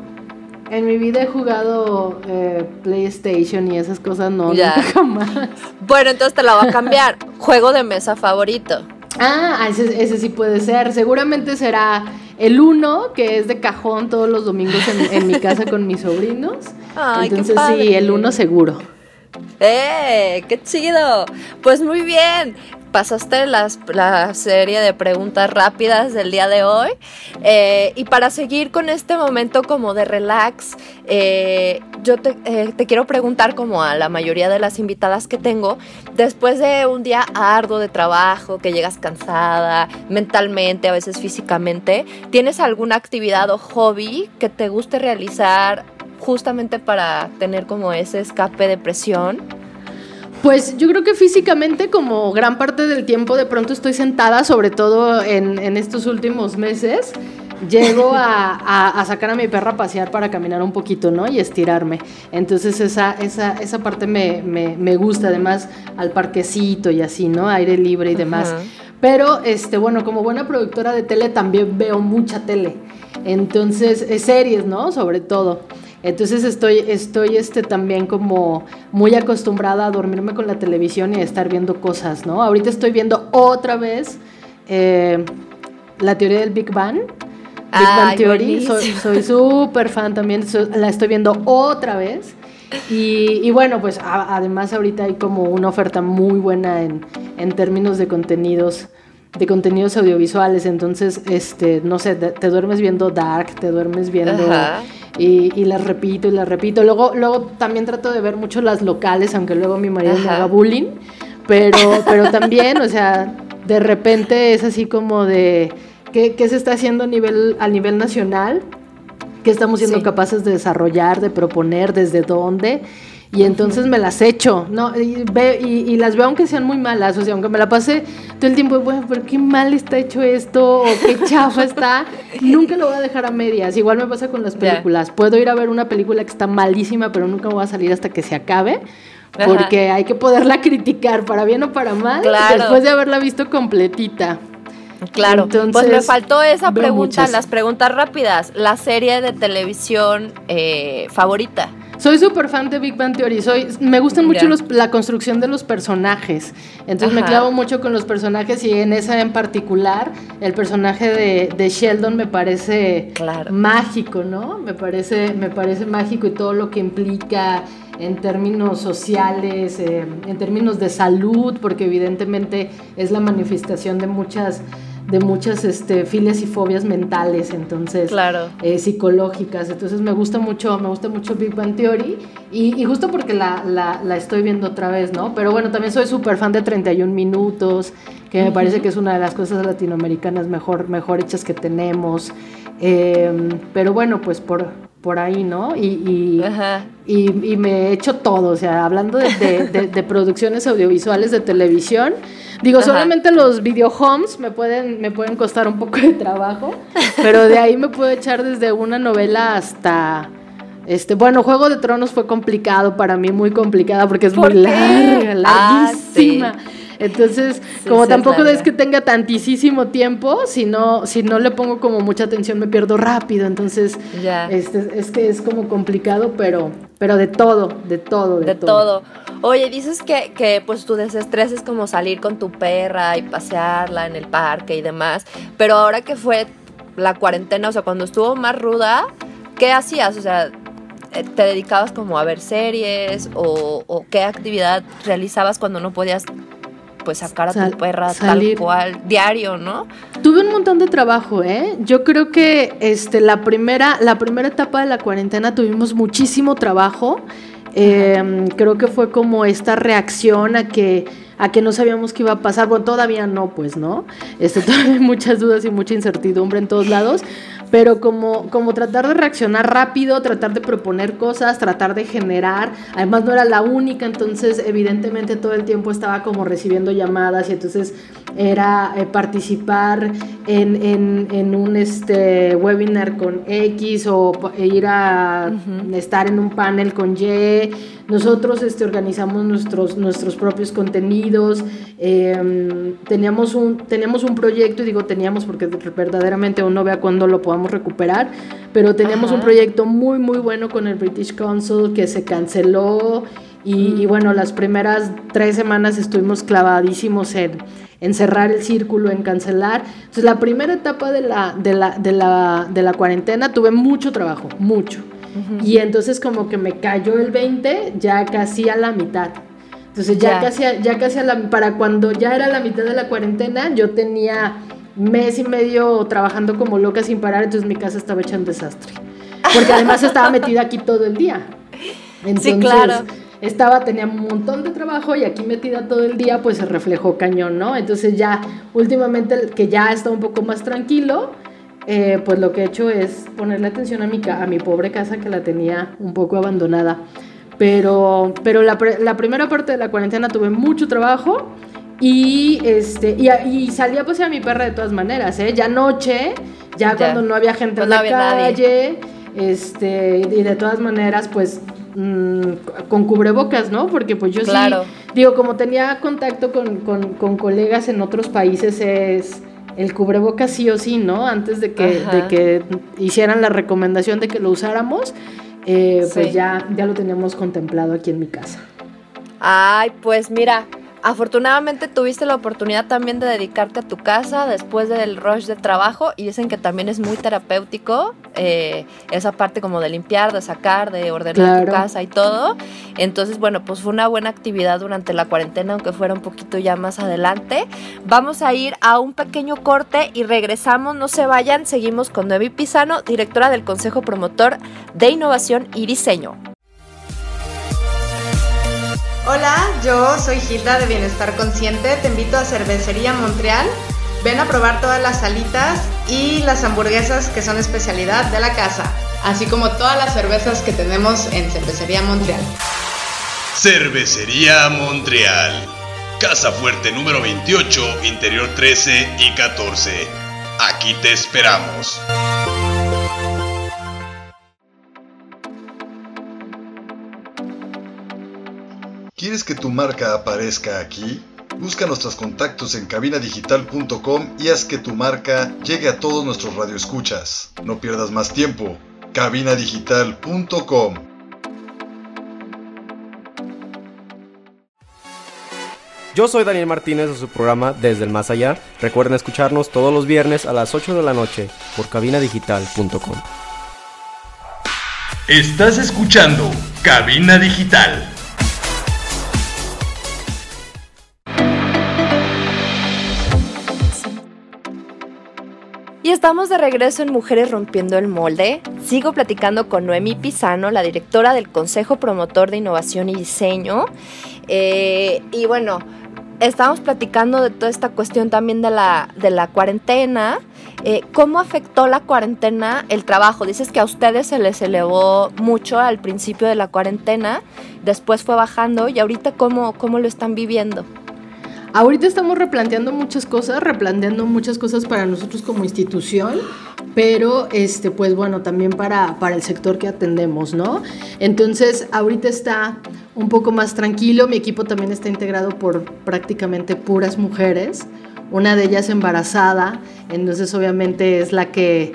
S2: en mi vida he jugado eh, PlayStation y esas cosas, no, ya. (laughs) jamás.
S1: Bueno, entonces te la voy a cambiar. Juego de mesa favorito.
S2: Ah, ese, ese sí puede ser. Seguramente será el uno, que es de cajón todos los domingos en, mi casa con mis sobrinos. Ay, Entonces sí, el uno seguro.
S1: ¡Eh! ¡Qué chido! Pues muy bien pasaste la serie de preguntas rápidas del día de hoy. Eh, y para seguir con este momento como de relax, eh, yo eh, te, quiero preguntar como a la mayoría de las invitadas que tengo, después de un día arduo de trabajo, que llegas cansada mentalmente, a veces físicamente, ¿tienes alguna actividad o hobby que te guste realizar justamente para tener como ese escape de presión?
S2: Pues yo creo que físicamente, como gran parte del tiempo, de pronto estoy sentada, sobre todo en, estos últimos meses. Llego a, sacar a mi perra a pasear para caminar un poquito, ¿no? Y estirarme. Entonces esa, esa, esa parte me, me, gusta, además al parquecito y así, ¿no? Aire libre y demás. Pero, este, bueno, como buena productora de tele también veo mucha tele. Entonces, series, ¿no? Sobre todo. Entonces estoy, estoy este, también como muy acostumbrada a dormirme con la televisión y a estar viendo cosas, ¿no? Ahorita estoy viendo otra vez eh, la teoría del Big Bang. Big Bang Theory, soy súper fan también, la estoy viendo otra vez. Y, bueno, pues además ahorita hay como una oferta muy buena en, en términos de contenidos de contenidos audiovisuales, entonces, este, no sé, te, duermes viendo Dark, te duermes viendo y, las repito y las repito. Luego, luego también trato de ver mucho las locales, aunque luego mi marido me haga bullying, pero, pero también, o sea, de repente es así como de qué, se está haciendo a nivel, a nivel nacional, qué estamos siendo capaces de desarrollar, de proponer, desde dónde y entonces me las echo, ¿no? Y, y, las veo aunque sean muy malas, o sea, aunque me la pase todo el tiempo, bueno, pero qué mal está hecho esto, o qué chafa está, (laughs) nunca lo voy a dejar a medias. Igual me pasa con las películas. Puedo ir a ver una película que está malísima, pero nunca voy a salir hasta que se acabe. Porque hay que poderla criticar para bien o para mal después de haberla visto completita.
S1: Claro, Entonces, pues me faltó esa pregunta, las preguntas rápidas. La serie de televisión eh, favorita.
S2: Soy súper fan de Big Bang Theory. Soy, me gustan mucho la construcción de los personajes. Entonces me clavo mucho con los personajes y en esa en particular, el personaje de, Sheldon me parece mágico, ¿no? Me parece, me parece mágico y todo lo que implica en términos sociales, eh, en términos de salud, porque evidentemente es la manifestación de muchas de muchas este, filias y fobias mentales, entonces,
S1: claro.
S2: Eh, psicológicas. Entonces me gusta mucho, me gusta mucho Big Bang Theory y, justo porque la, la, estoy viendo otra vez, ¿no? Pero bueno, también soy súper fan de 31 minutos, que me parece que es una de las cosas latinoamericanas mejor, mejor hechas que tenemos. Em, pero bueno, pues por, por ahí, ¿no? Y, y, me he hecho todo, o sea, hablando de, de producciones audiovisuales de televisión. Digo, solamente los video homes me pueden, me pueden costar un poco de trabajo, pero de ahí me puedo echar desde una novela hasta... Este, bueno, Juego de Tronos fue complicado para mí, muy complicada porque es muy larga, ah, larguísima. Entonces, como tampoco es, que tenga tantísimo tiempo, si no, si no le pongo como mucha atención me pierdo rápido. Entonces, este, es que es como complicado, pero, pero de todo, de todo, de, todo.
S1: Oye, dices que, que pues tu desestrés es como salir con tu perra y pasearla en el parque y demás, pero ahora que fue la cuarentena, o sea, cuando estuvo más ruda, ¿qué hacías? O sea, eh, ¿te dedicabas como a ver series o, qué actividad realizabas cuando no podías pues sacar a tu perra tal cual diario, ¿no?
S2: Tuve un montón de trabajo, ¿eh? Yo creo que este la primera la primera etapa de la cuarentena tuvimos muchísimo trabajo. Em, creo que fue como esta reacción a que a que no sabíamos qué iba a pasar. Bueno, todavía no, pues, ¿no? Este, (laughs) todavía hay muchas dudas y mucha incertidumbre en todos lados, pero como, como tratar de reaccionar rápido, tratar de proponer cosas, tratar de generar. Además, no era la única, entonces, evidentemente, todo el tiempo estaba como recibiendo llamadas y entonces era eh, participar en, en, un este, webinar con X o ir a estar en un panel con Y. Nosotros este, organizamos nuestros, nuestros propios contenidos, em, teníamos, un, teníamos un proyecto, y digo teníamos porque verdaderamente uno vea cuándo lo podamos recuperar, pero teníamos un proyecto muy, muy bueno con el British Council que se canceló y, bueno, las primeras tres semanas estuvimos clavadísimos en, en, cerrar el círculo, en cancelar. Entonces la primera etapa de la, de la, de la, de la cuarentena tuve mucho trabajo, mucho. Y entonces como que me cayó el 20 ya casi a la mitad. Entonces ya, casi, ya casi a la, para cuando ya era la mitad de la cuarentena, yo tenía mes y medio trabajando como loca sin parar, entonces mi casa estaba hecha un desastre. Porque además estaba metida aquí todo el día.
S1: sí, claro.
S2: Estaba, tenía un montón de trabajo y aquí metida todo el día, pues se reflejó cañón, ¿no? Entonces ya últimamente que ya está un poco más tranquilo, eh, pues lo que he hecho es ponerle atención a mi, a mi pobre casa que la tenía un poco abandonada. Pero, pero la, la primera parte de la cuarentena tuve mucho trabajo y, este, y, y salía pues a mi perra de todas maneras, ¿eh? Ya noche, ya, cuando no había gente en la calle, este, y de todas maneras pues mm, con cubrebocas, ¿no? Porque pues yo claro. sí, digo, como tenía contacto con, con, con colegas en otros países es el cubrebocas sí o sí, ¿no? Antes de que, de que hicieran la recomendación de que lo usáramos, eh, pues ya, ya lo teníamos contemplado aquí en mi casa.
S1: Ay, pues mira, Afortunadamente tuviste la oportunidad también de dedicarte a tu casa después del rush de trabajo y dicen que también es muy terapéutico eh, esa parte como de limpiar, de sacar, de ordenar tu casa y todo. Entonces, bueno, pues fue una buena actividad durante la cuarentena, aunque fuera un poquito ya más adelante. Vamos a ir a un pequeño corte y regresamos, no se vayan, seguimos con Noemi Pisano, directora del Consejo Promotor de Innovación y Diseño.
S8: Hola, yo soy Gilda de Bienestar Consciente. Te invito a Cervecería Montreal. Ven a probar todas las salitas y las hamburguesas que son especialidad de la casa, así como todas las cervezas que tenemos en Cervecería Montreal.
S4: Cervecería Montreal. Casa Fuerte número 28, interior 13 y 14. Aquí te esperamos. ¿Quieres que tu marca aparezca aquí? Busca nuestros contactos en cabinadigital.com y haz que tu marca llegue a todos nuestros radioescuchas. No pierdas más tiempo. cabinadigital.com
S3: Yo soy Daniel Martínez de su programa Desde el Más Allá. Recuerden escucharnos todos los viernes a las 8 de la noche por cabinadigital.com.
S4: Estás escuchando Cabina Digital.
S1: Estamos de regreso en Mujeres Rompiendo el Molde. Sigo platicando con Noemi Pisano, la directora del Consejo Promotor de Innovación y Diseño. Eh, y bueno, estamos platicando de toda esta cuestión también de la, de la cuarentena. Eh, ¿Cómo afectó la cuarentena el trabajo? Dices que a ustedes se les elevó mucho al principio de la cuarentena, después fue bajando y ahorita cómo, cómo lo están viviendo.
S2: Ahorita estamos replanteando muchas cosas, replanteando muchas cosas para nosotros como institución, pero este, pues bueno, también para, para el sector que atendemos, ¿no? Entonces, ahorita está un poco más tranquilo, mi equipo también está integrado por prácticamente puras mujeres, una de ellas embarazada, entonces obviamente es la que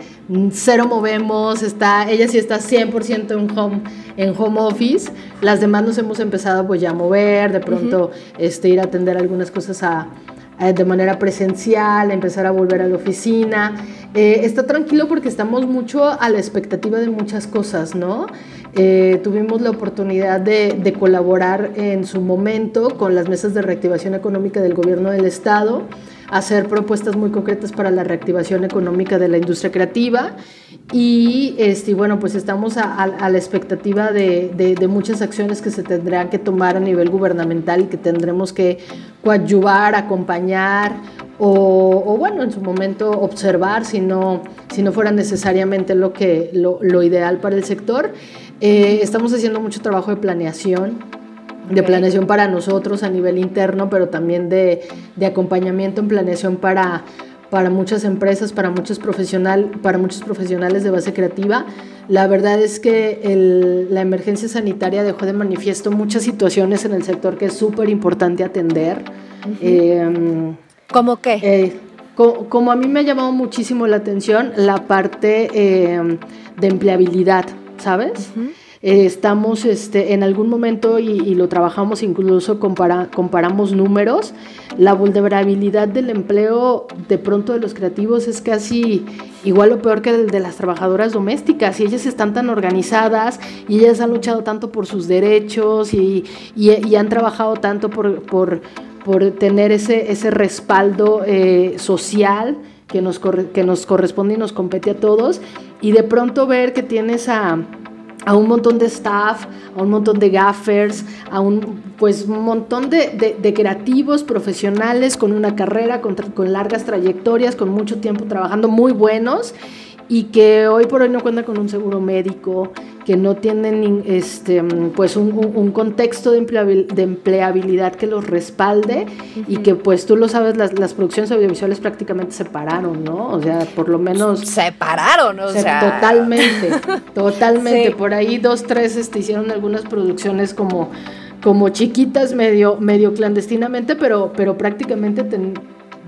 S2: cero movemos, está, ella sí está 100% en home, en home office, las demás nos hemos empezado pues ya a mover, de pronto este, ir a atender algunas cosas a, de manera presencial, empezar a volver a la oficina. Eh, está tranquilo porque estamos mucho a la expectativa de muchas cosas, ¿no? Eh, tuvimos la oportunidad de, de, colaborar en su momento con las mesas de reactivación económica del gobierno del estado hacer propuestas muy concretas para la reactivación económica de la industria creativa y este, bueno, pues estamos a, la expectativa de, muchas acciones que se tendrán que tomar a nivel gubernamental y que tendremos que coadyuvar, acompañar o, bueno, en su momento observar si no, si no fuera necesariamente lo, que, lo ideal para el sector. Eh, estamos haciendo mucho trabajo de planeación de planeación para nosotros a nivel interno, pero también de, de acompañamiento en planeación para, para muchas empresas, para muchos, profesional, para muchos profesionales de base creativa. La verdad es que el, la emergencia sanitaria dejó de manifiesto muchas situaciones en el sector que es súper importante atender.
S1: Em, ¿Cómo qué?
S2: Eh, como, a mí me ha llamado muchísimo la atención la parte em, de empleabilidad, ¿sabes? Eh, estamos este, en algún momento, y, lo trabajamos incluso, comparamos números, la vulnerabilidad del empleo de pronto de los creativos es casi igual o peor que el de las trabajadoras domésticas, y ellas están tan organizadas, y ellas han luchado tanto por sus derechos, y, han trabajado tanto por, por, tener ese, ese respaldo eh, social que nos, que nos corresponde y nos compete a todos, y de pronto ver que tienes a a un montón de staff, a un montón de gaffers, a un pues un montón de, de, creativos profesionales con una carrera, con, con, largas trayectorias, con mucho tiempo trabajando, muy buenos y que hoy por hoy no cuentan con un seguro médico, que no tienen este, pues un, contexto de empleabilidad, que los respalde y que pues tú lo sabes, las, las, producciones audiovisuales prácticamente se pararon, ¿no? O sea, por lo menos...
S1: Se pararon, o sea...
S2: Totalmente, (laughs) totalmente. Por ahí dos, tres este, hicieron algunas producciones como, como chiquitas, medio, medio clandestinamente, pero, pero prácticamente...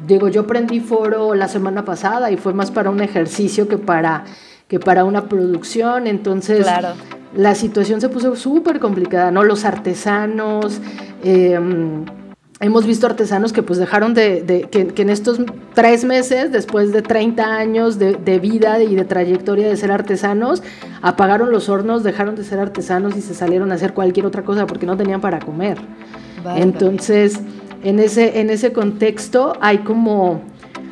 S2: digo, yo prendí foro la semana pasada y fue más para un ejercicio que para que para una producción, entonces la situación se puso súper complicada, ¿no? Los artesanos, em, hemos visto artesanos que pues dejaron de, que, en estos tres meses, después de 30 años de, vida y de trayectoria de ser artesanos, apagaron los hornos, dejaron de ser artesanos y se salieron a hacer cualquier otra cosa porque no tenían para comer. Entonces, en ese, en ese contexto hay como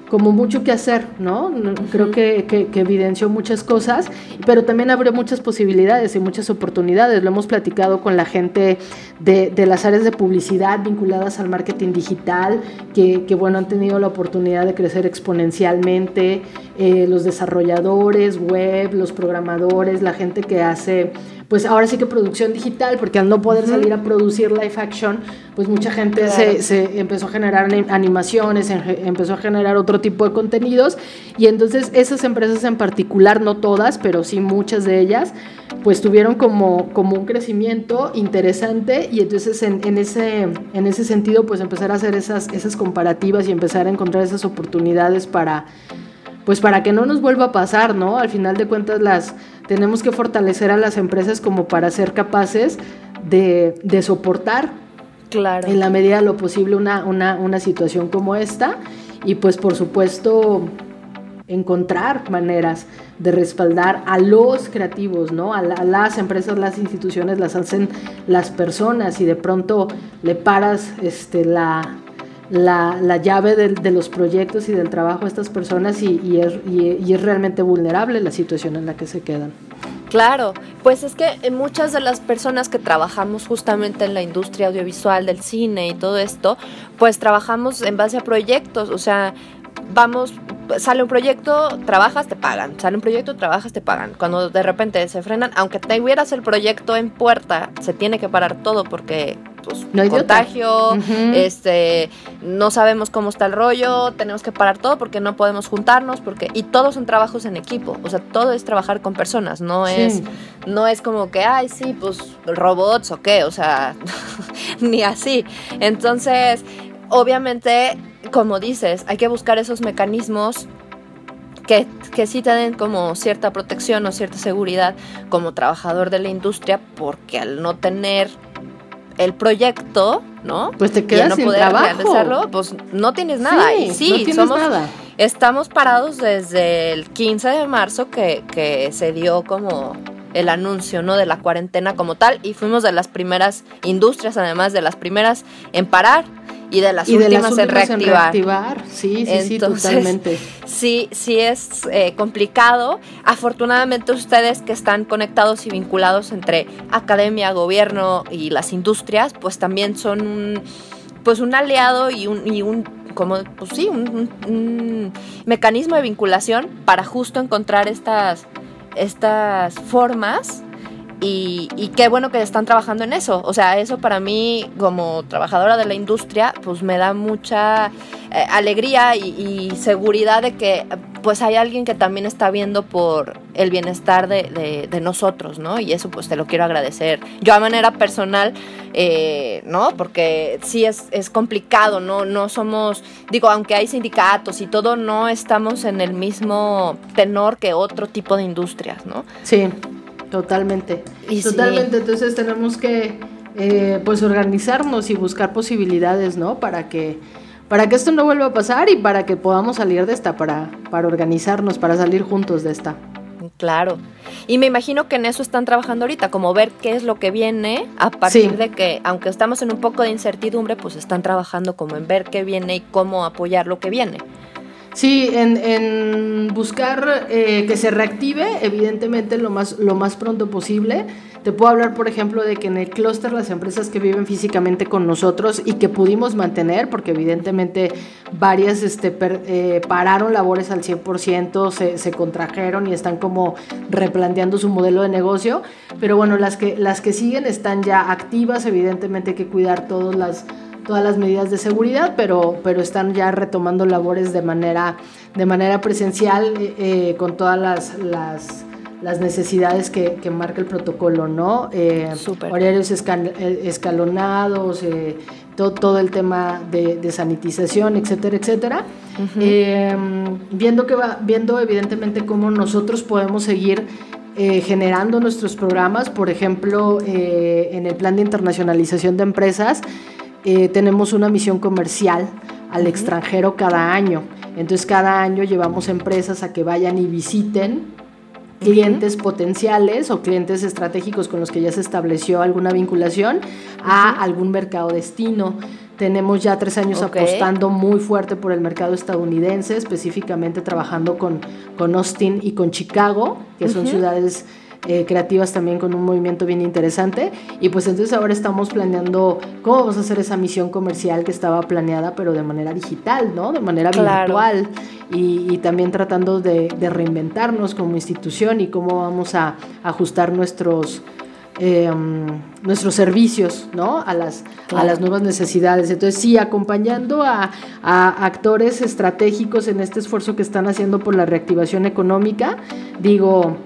S2: como mucho que hacer, ¿no? Creo que, que, evidenció muchas cosas, pero también abrió muchas posibilidades y muchas oportunidades. Lo hemos platicado con la gente de, de las áreas de publicidad vinculadas al marketing digital, que, que bueno, han tenido la oportunidad de crecer exponencialmente, eh, los desarrolladores web, los programadores, la gente que hace pues ahora sí que producción digital, porque al no poder salir a producir live action, pues mucha gente se, se, empezó a generar animaciones, empezó a generar otro tipo de contenidos, y entonces esas empresas en particular, no todas, pero sí muchas de ellas, pues tuvieron como, como un crecimiento interesante. Y entonces en, en, ese, en ese sentido pues empezar a hacer esas, esas comparativas y empezar a encontrar esas oportunidades para pues para que no nos vuelva a pasar, ¿no? Al final de cuentas las tenemos que fortalecer a las empresas como para ser capaces de, soportar
S1: claro.
S2: en la medida de lo posible una, una, situación como esta y pues por supuesto encontrar maneras de respaldar a los creativos, ¿no? A, a, las empresas, las instituciones las hacen las personas y de pronto le paras este, la, la, llave de, los proyectos y del trabajo de estas personas y, es, y, es, realmente vulnerable la situación en la que se quedan.
S1: Claro, pues es que muchas de las personas que trabajamos justamente en la industria audiovisual del cine y todo esto, pues trabajamos en base a proyectos, o sea, vamos, sale un proyecto, trabajas, te pagan, sale un proyecto, trabajas, te pagan. Cuando de repente se frenan, aunque te hubieras el proyecto en puerta, se tiene que parar todo porque pues contagio, este, no sabemos cómo está el rollo, tenemos que parar todo porque no podemos juntarnos, porque, y todos son trabajos en equipo, o sea, todo es trabajar con personas, no es, no es como que, ay, sí, pues robots o qué, o sea, (laughs) ni así. Entonces, obviamente, como dices, hay que buscar esos mecanismos que, que sí te den como cierta protección o cierta seguridad como trabajador de la industria, porque al no tener el proyecto, ¿no?
S2: Pues te quedas sin trabajo. realizarlo,
S1: pues no tienes nada. y sí, no somos, nada. estamos parados desde el 15 de marzo que, que se dio como el anuncio, ¿no? De la cuarentena como tal y fuimos de las primeras industrias, además de las primeras en parar y de las, últimas, en, reactivar.
S2: Sí, sí, sí, totalmente. (laughs)
S1: Sí, sí es eh, complicado. Afortunadamente ustedes que están conectados y vinculados entre academia, gobierno y las industrias, pues también son un, pues un aliado y un, y un como, pues sí, un, mecanismo de vinculación para justo encontrar estas, estas formas y, qué bueno que están trabajando en eso. O sea, eso para mí, como trabajadora de la industria, pues me da mucha eh, alegría y, seguridad de que pues hay alguien que también está viendo por el bienestar de, nosotros, ¿no? Y eso pues te lo quiero agradecer. Yo a manera personal, eh, ¿no? Porque sí es, es complicado, ¿no? No somos, digo, aunque hay sindicatos y todo, no estamos en el mismo tenor que otro tipo de industrias, ¿no?
S2: Sí. Totalmente. Totalmente. Entonces tenemos que eh, pues organizarnos y buscar posibilidades, ¿no? Para que para que esto no vuelva a pasar y para que podamos salir de esta, para, para organizarnos, para salir juntos de esta.
S1: Claro. Y me imagino que en eso están trabajando ahorita, como ver qué es lo que viene a partir de que, aunque estamos en un poco de incertidumbre, pues están trabajando como en ver qué viene y cómo apoyar lo que viene.
S2: Sí, en, buscar eh, que se reactive, evidentemente, lo más, lo más pronto posible. Te puedo hablar, por ejemplo, de que en el clúster las empresas que viven físicamente con nosotros y que pudimos mantener, porque evidentemente varias este, eh, pararon labores al 100%, se, se contrajeron y están como replanteando su modelo de negocio, pero bueno, las que, las que siguen están ya activas, evidentemente hay que cuidar todas las todas las medidas de seguridad, pero, pero están ya retomando labores de manera, de manera presencial eh, eh, con todas las, las, las necesidades que, que, marca el protocolo, ¿no? Eh, horarios eh, escalonados, todo, todo, el tema de, de, sanitización, etcétera, etcétera. viendo, que va, viendo evidentemente cómo nosotros podemos seguir generando nuestros programas, por ejemplo, en el plan de internacionalización de empresas, eh, tenemos una misión comercial al extranjero cada año. Entonces cada año llevamos empresas a que vayan y visiten clientes potenciales o clientes estratégicos con los que ya se estableció alguna vinculación a algún mercado destino. Tenemos ya tres años apostando muy fuerte por el mercado estadounidense, específicamente trabajando con, con Austin y con Chicago, que son ciudades eh, creativas también con un movimiento bien interesante. Y pues entonces ahora estamos planeando cómo vamos a hacer esa misión comercial que estaba planeada, pero de manera digital, ¿no? De manera virtual. Y, también tratando de, reinventarnos como institución y cómo vamos a ajustar nuestros... Em, nuestros servicios ¿no? a, las, a las nuevas necesidades. Entonces, sí, acompañando a, a, actores estratégicos en este esfuerzo que están haciendo por la reactivación económica, digo,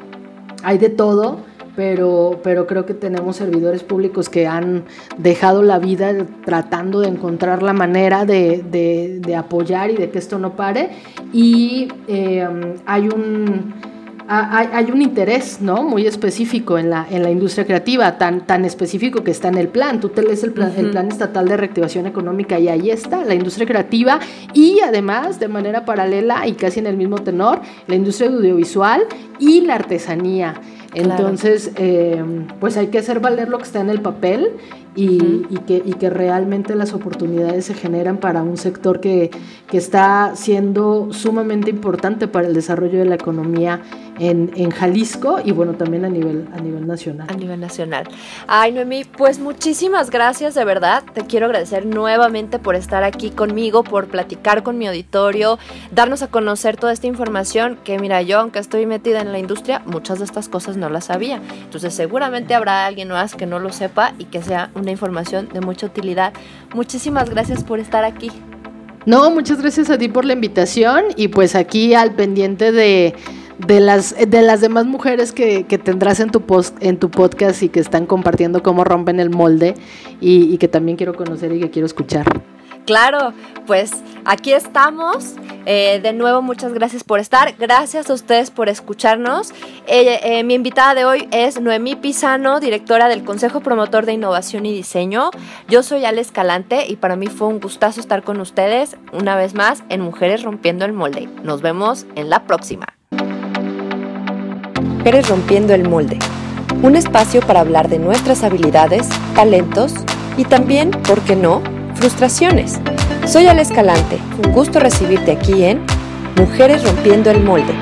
S2: hay de todo, pero, pero creo que tenemos servidores públicos que han dejado la vida tratando de encontrar la manera de, de, apoyar y de que esto no pare. Y eh, hay un hay, un interés ¿no? muy específico en la, en la industria creativa, tan, tan específico que está en el plan. Tú te lees el plan, el plan estatal de reactivación económica y ahí está, la industria creativa y además de manera paralela y casi en el mismo tenor, la industria audiovisual y la artesanía. Entonces, eh, pues hay que hacer valer lo que está en el papel y, que, y, que, realmente las oportunidades se generan para un sector que, que, está siendo sumamente importante para el desarrollo de la economía en, en, Jalisco y bueno, también a nivel, a nivel nacional.
S1: A nivel nacional. Ay, Noemí, pues muchísimas gracias, de verdad. Te quiero agradecer nuevamente por estar aquí conmigo, por platicar con mi auditorio, darnos a conocer toda esta información que mira, yo aunque estoy metida en la industria, muchas de estas cosas no las sabía. Entonces seguramente habrá alguien más que no lo sepa y que sea una información de mucha utilidad. Muchísimas gracias por estar aquí.
S2: No, muchas gracias a ti por la invitación y pues aquí al pendiente de, de las, de las demás mujeres que, que tendrás en tu, post, en tu podcast y que están compartiendo cómo rompen el molde y, y que también quiero conocer y que quiero escuchar.
S1: Claro, pues aquí estamos. Eh, de nuevo, muchas gracias por estar. Gracias a ustedes por escucharnos. Eh, eh, mi invitada de hoy es Noemí Pisano, directora del Consejo Promotor de Innovación y Diseño. Yo soy Ale Escalante y para mí fue un gustazo estar con ustedes una vez más en Mujeres Rompiendo el Molde. Nos vemos en la próxima. Mujeres Rompiendo el Molde. Un espacio para hablar de nuestras habilidades, talentos y también, ¿por qué no?, frustraciones. Soy Ale Escalante, un gusto recibirte aquí en Mujeres Rompiendo el Molde